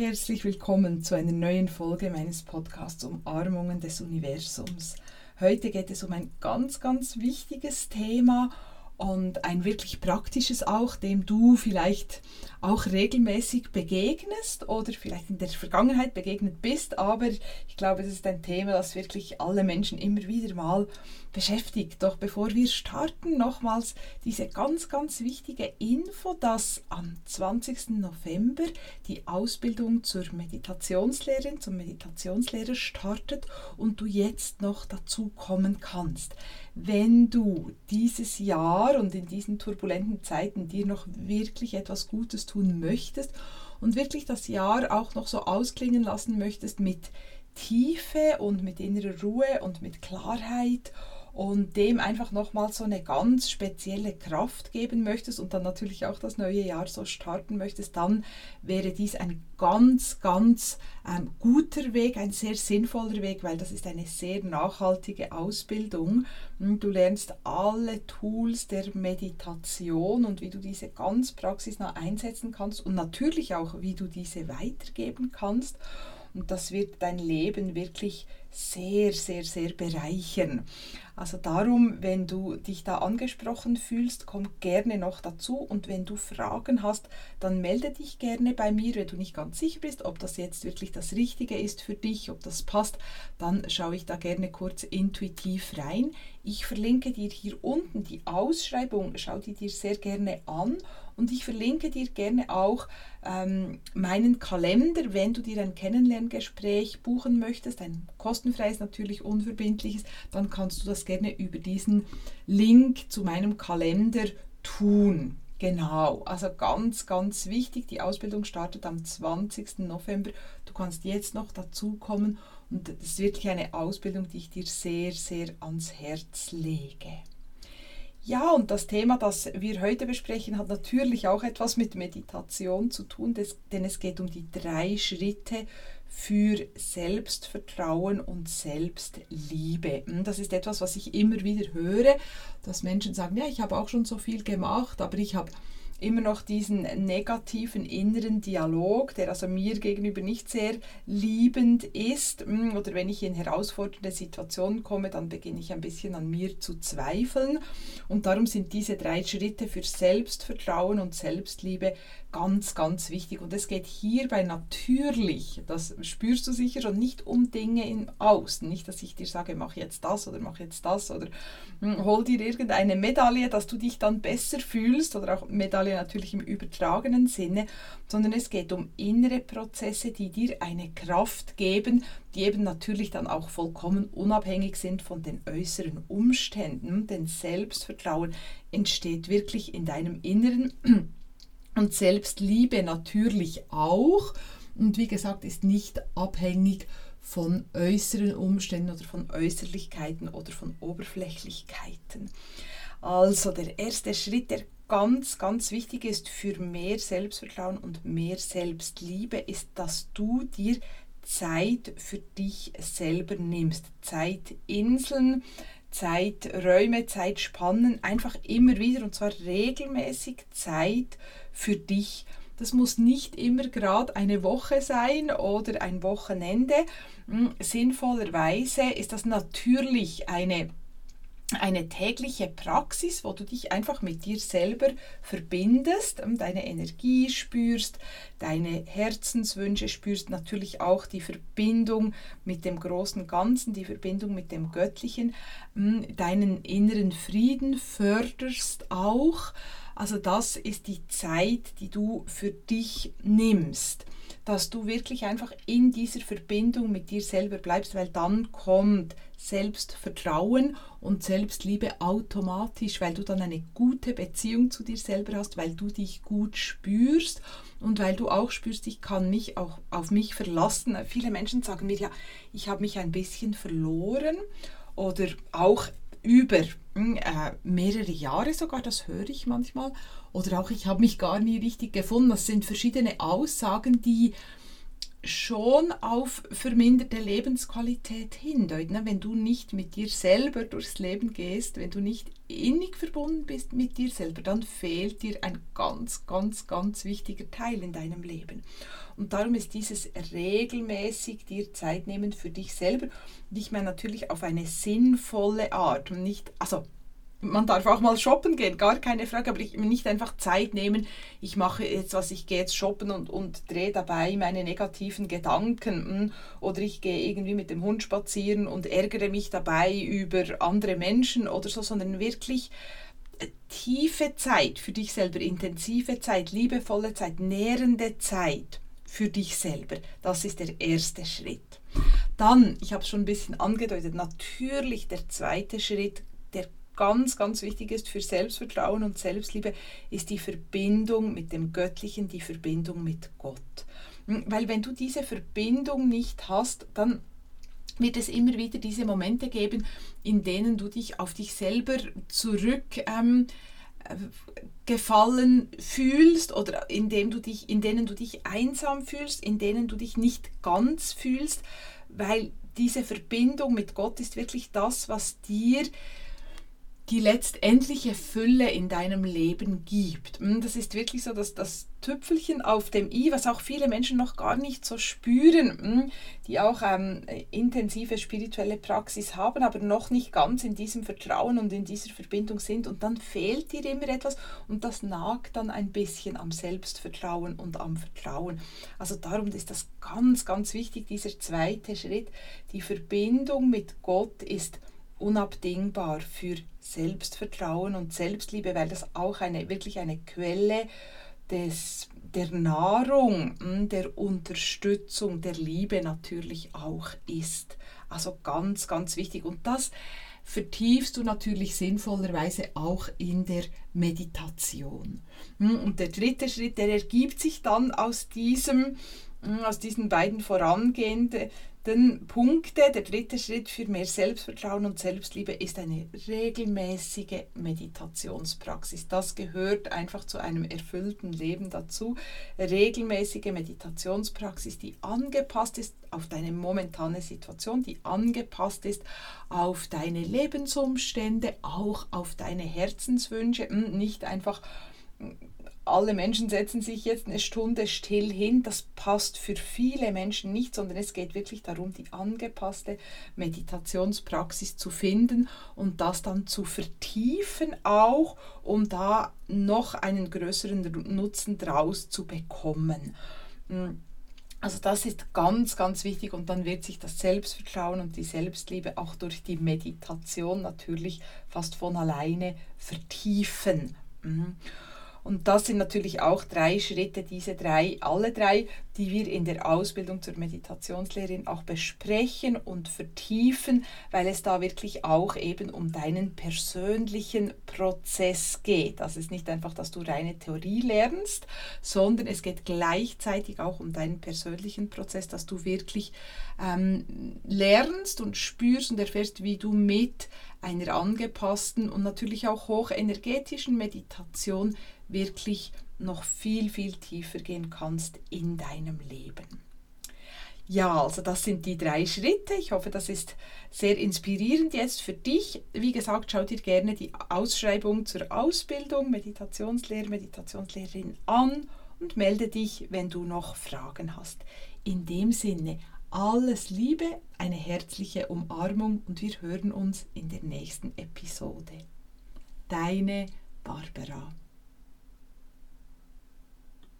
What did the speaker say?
Herzlich willkommen zu einer neuen Folge meines Podcasts Umarmungen des Universums. Heute geht es um ein ganz, ganz wichtiges Thema und ein wirklich praktisches auch, dem du vielleicht auch regelmäßig begegnest oder vielleicht in der Vergangenheit begegnet bist, aber ich glaube, das ist ein Thema, das wirklich alle Menschen immer wieder mal beschäftigt. Doch bevor wir starten, nochmals diese ganz, ganz wichtige Info, dass am 20. November die Ausbildung zur Meditationslehrerin, zum Meditationslehrer startet und du jetzt noch dazu kommen kannst wenn du dieses Jahr und in diesen turbulenten Zeiten dir noch wirklich etwas Gutes tun möchtest und wirklich das Jahr auch noch so ausklingen lassen möchtest mit Tiefe und mit innerer Ruhe und mit Klarheit und dem einfach nochmal so eine ganz spezielle Kraft geben möchtest und dann natürlich auch das neue Jahr so starten möchtest, dann wäre dies ein ganz, ganz ähm, guter Weg, ein sehr sinnvoller Weg, weil das ist eine sehr nachhaltige Ausbildung. Du lernst alle Tools der Meditation und wie du diese ganz praxisnah einsetzen kannst und natürlich auch, wie du diese weitergeben kannst. Und das wird dein Leben wirklich sehr, sehr, sehr bereichern. Also darum, wenn du dich da angesprochen fühlst, komm gerne noch dazu und wenn du Fragen hast, dann melde dich gerne bei mir, wenn du nicht ganz sicher bist, ob das jetzt wirklich das Richtige ist für dich, ob das passt, dann schaue ich da gerne kurz intuitiv rein. Ich verlinke dir hier unten die Ausschreibung, schau die dir sehr gerne an. Und ich verlinke dir gerne auch ähm, meinen Kalender, wenn du dir ein Kennenlerngespräch buchen möchtest, ein kostenfreies, natürlich unverbindliches, dann kannst du das gerne über diesen Link zu meinem Kalender tun. Genau, also ganz, ganz wichtig, die Ausbildung startet am 20. November. Du kannst jetzt noch dazukommen und das ist wirklich eine Ausbildung, die ich dir sehr, sehr ans Herz lege. Ja, und das Thema, das wir heute besprechen, hat natürlich auch etwas mit Meditation zu tun, denn es geht um die drei Schritte für Selbstvertrauen und Selbstliebe. Hm, das ist etwas, was ich immer wieder höre, dass Menschen sagen, ja, ich habe auch schon so viel gemacht, aber ich habe immer noch diesen negativen inneren Dialog, der also mir gegenüber nicht sehr liebend ist. Mm, oder wenn ich in herausfordernde Situationen komme, dann beginne ich ein bisschen an mir zu zweifeln. Und darum sind diese drei Schritte für Selbstvertrauen und Selbstliebe ganz, ganz wichtig. Und es geht hierbei natürlich, das spürst du sicher schon, nicht um Dinge im Außen. Nicht, dass ich dir sage, mach jetzt das oder mach jetzt das oder hm, hol dir irgendeine Medaille, dass du dich dann besser fühlst oder auch Medaille natürlich im übertragenen Sinne, sondern es geht um innere Prozesse, die dir eine Kraft geben, die eben natürlich dann auch vollkommen unabhängig sind von den äußeren Umständen. Denn Selbstvertrauen entsteht wirklich in deinem Inneren und Selbstliebe natürlich auch. Und wie gesagt, ist nicht abhängig von äußeren Umständen oder von Äußerlichkeiten oder von Oberflächlichkeiten. Also der erste Schritt, der ganz, ganz wichtig ist für mehr Selbstvertrauen und mehr Selbstliebe, ist, dass du dir Zeit für dich selber nimmst. Zeitinseln, Zeiträume, Zeitspannen, einfach immer wieder und zwar regelmäßig Zeit für dich. Das muss nicht immer gerade eine Woche sein oder ein Wochenende. Hm, sinnvollerweise ist das natürlich eine eine tägliche Praxis, wo du dich einfach mit dir selber verbindest, deine Energie spürst, deine Herzenswünsche spürst, natürlich auch die Verbindung mit dem großen Ganzen, die Verbindung mit dem Göttlichen, hm, deinen inneren Frieden förderst auch. Also das ist die Zeit, die du für dich nimmst, dass du wirklich einfach in dieser Verbindung mit dir selber bleibst, weil dann kommt Selbstvertrauen und Selbstliebe automatisch, weil du dann eine gute Beziehung zu dir selber hast, weil du dich gut spürst und weil du auch spürst, ich kann mich auch auf mich verlassen. Viele Menschen sagen mir ja, ich habe mich ein bisschen verloren oder auch über hm, äh, mehrere Jahre sogar, das höre ich manchmal. Oder auch ich habe mich gar nie richtig gefunden. Das sind verschiedene Aussagen, die schon auf verminderte Lebensqualität hindeuten. Ne? Wenn du nicht mit dir selber durchs Leben gehst, wenn du nicht innig verbunden bist mit dir selber, dann fehlt dir ein ganz, ganz, ganz wichtiger Teil in deinem Leben. Und darum ist dieses regelmäßig dir Zeit nehmen für dich selber. Und ich meine natürlich auf eine sinnvolle Art und nicht, also man darf auch mal shoppen gehen, gar keine Frage, aber ich nicht einfach Zeit nehmen, ich mache jetzt was, ich gehe jetzt shoppen und, und drehe dabei meine negativen Gedanken hm, oder ich gehe irgendwie mit dem Hund spazieren und ärgere mich dabei über andere Menschen oder so, sondern wirklich äh, tiefe Zeit für dich selber, intensive Zeit, liebevolle Zeit, nährende Zeit für dich selber. Das ist der erste Schritt. Dann, ich habe es schon ein bisschen angedeutet, natürlich der zweite Schritt, ganz, ganz wichtig ist für Selbstvertrauen und Selbstliebe, ist die Verbindung mit dem Göttlichen, die Verbindung mit Gott. Hm, weil wenn du diese Verbindung nicht hast, dann wird es immer wieder diese Momente geben, in denen du dich auf dich selber zurück ähm, gefallen fühlst oder in, dem du dich, in denen du dich einsam fühlst, in denen du dich nicht ganz fühlst, weil diese Verbindung mit Gott ist wirklich das, was dir die letztendliche Fülle in deinem Leben gibt. Hm, das ist wirklich so, dass das Tüpfelchen auf dem i, was auch viele Menschen noch gar nicht so spüren, hm, die auch ähm, intensive spirituelle Praxis haben, aber noch nicht ganz in diesem Vertrauen und in dieser Verbindung sind. Und dann fehlt dir immer etwas und das nagt dann ein bisschen am Selbstvertrauen und am Vertrauen. Also darum ist das ganz, ganz wichtig, dieser zweite Schritt. Die Verbindung mit Gott ist unabdingbar für Selbstvertrauen und Selbstliebe, weil das auch eine, wirklich eine Quelle des, der Nahrung, hm, der Unterstützung, der Liebe natürlich auch ist. Also ganz, ganz wichtig. Und das vertiefst du natürlich sinnvollerweise auch in der Meditation. Hm, und der dritte Schritt, der ergibt sich dann aus diesem, hm, aus diesen beiden vorangehenden dann Punkte, der dritte Schritt für mehr Selbstvertrauen und Selbstliebe ist eine regelmäßige Meditationspraxis. Das gehört einfach zu einem erfüllten Leben dazu. Regelmäßige Meditationspraxis, die angepasst ist auf deine momentane Situation, die angepasst ist auf deine Lebensumstände, auch auf deine Herzenswünsche, hm, nicht einfach alle Menschen setzen sich jetzt eine Stunde still hin. Das passt für viele Menschen nicht, sondern es geht wirklich darum, die angepasste Meditationspraxis zu finden und das dann zu vertiefen auch, um da noch einen größeren Nutzen draus zu bekommen. Hm. Also das ist ganz, ganz wichtig und dann wird sich das Selbstvertrauen und die Selbstliebe auch durch die Meditation natürlich fast von alleine vertiefen. Und das sind natürlich auch drei Schritte, diese drei, alle drei, die wir in der Ausbildung zur Meditationslehrerin auch besprechen und vertiefen, weil es da wirklich auch eben um deinen persönlichen Prozess geht. Das ist nicht einfach, dass du reine Theorie lernst, sondern es geht gleichzeitig auch um deinen persönlichen Prozess, dass du wirklich ähm, lernst und spürst und erfährst, wie du mit einer angepassten und natürlich auch hochenergetischen Meditation wirklich noch viel, viel tiefer gehen kannst in deinem Leben. Ja, also das sind die drei Schritte. Ich hoffe, das ist sehr inspirierend jetzt für dich. Wie gesagt, schau dir gerne die Ausschreibung zur Ausbildung Meditationslehrer, Meditationslehrerin an und melde dich, wenn du noch Fragen hast. In dem Sinne, alles Liebe, eine herzliche Umarmung und wir hören uns in der nächsten Episode. Deine Barbara.